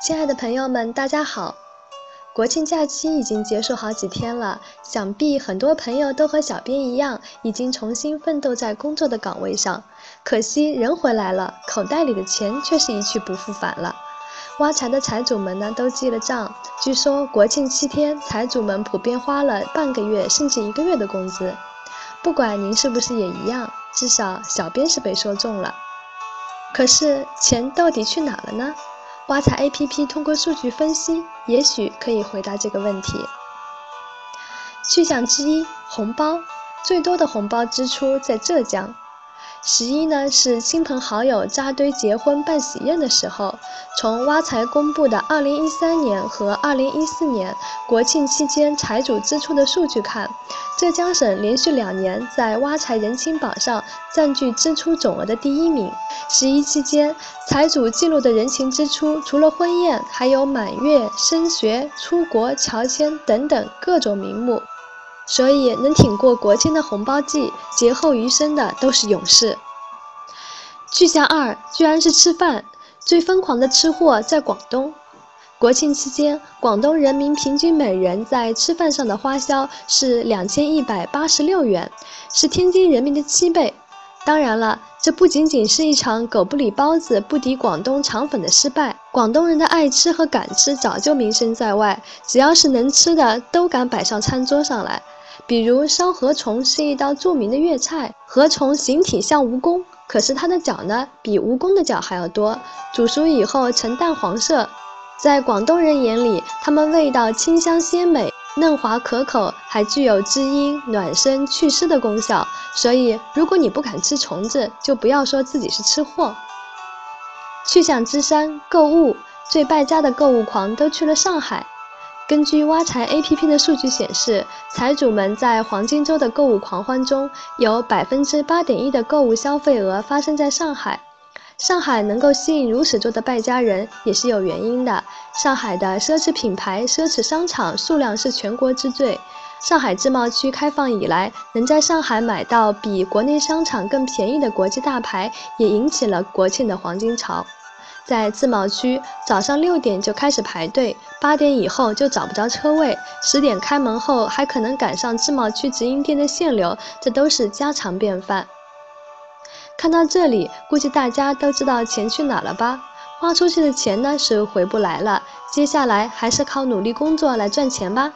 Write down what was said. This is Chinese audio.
亲爱的朋友们，大家好！国庆假期已经结束好几天了，想必很多朋友都和小编一样，已经重新奋斗在工作的岗位上。可惜人回来了，口袋里的钱却是一去不复返了。挖财的财主们呢，都记了账。据说国庆七天，财主们普遍花了半个月甚至一个月的工资。不管您是不是也一样，至少小编是被说中了。可是钱到底去哪了呢？挖财 APP 通过数据分析，也许可以回答这个问题。去向之一，红包最多的红包支出在浙江。十一呢是亲朋好友扎堆结婚办喜宴的时候。从挖财公布的2013年和2014年国庆期间财主支出的数据看，浙江省连续两年在挖财人情榜上占据支出总额的第一名。十一期间，财主记录的人情支出除了婚宴，还有满月、升学、出国、乔迁等等各种名目。所以，能挺过国庆的红包季，劫后余生的都是勇士。去向二，居然是吃饭，最疯狂的吃货在广东。国庆期间，广东人民平均每人在吃饭上的花销是两千一百八十六元，是天津人民的七倍。当然了，这不仅仅是一场狗不理包子不敌广东肠粉的失败。广东人的爱吃和敢吃早就名声在外，只要是能吃的，都敢摆上餐桌上来。比如烧河虫是一道著名的粤菜，河虫形体像蜈蚣，可是它的脚呢比蜈蚣的脚还要多，煮熟以后呈淡黄色，在广东人眼里，它们味道清香鲜美、嫩滑可口，还具有滋阴暖身、祛湿的功效。所以，如果你不敢吃虫子，就不要说自己是吃货。去向之山购物，最败家的购物狂都去了上海。根据挖财 APP 的数据显示，财主们在黄金周的购物狂欢中，有百分之八点一的购物消费额发生在上海。上海能够吸引如此多的败家人，也是有原因的。上海的奢侈品牌、奢侈商场数量是全国之最。上海自贸区开放以来，能在上海买到比国内商场更便宜的国际大牌，也引起了国庆的黄金潮。在自贸区，早上六点就开始排队，八点以后就找不着车位，十点开门后还可能赶上自贸区直营店的限流，这都是家常便饭。看到这里，估计大家都知道钱去哪了吧？花出去的钱呢是回不来了，接下来还是靠努力工作来赚钱吧。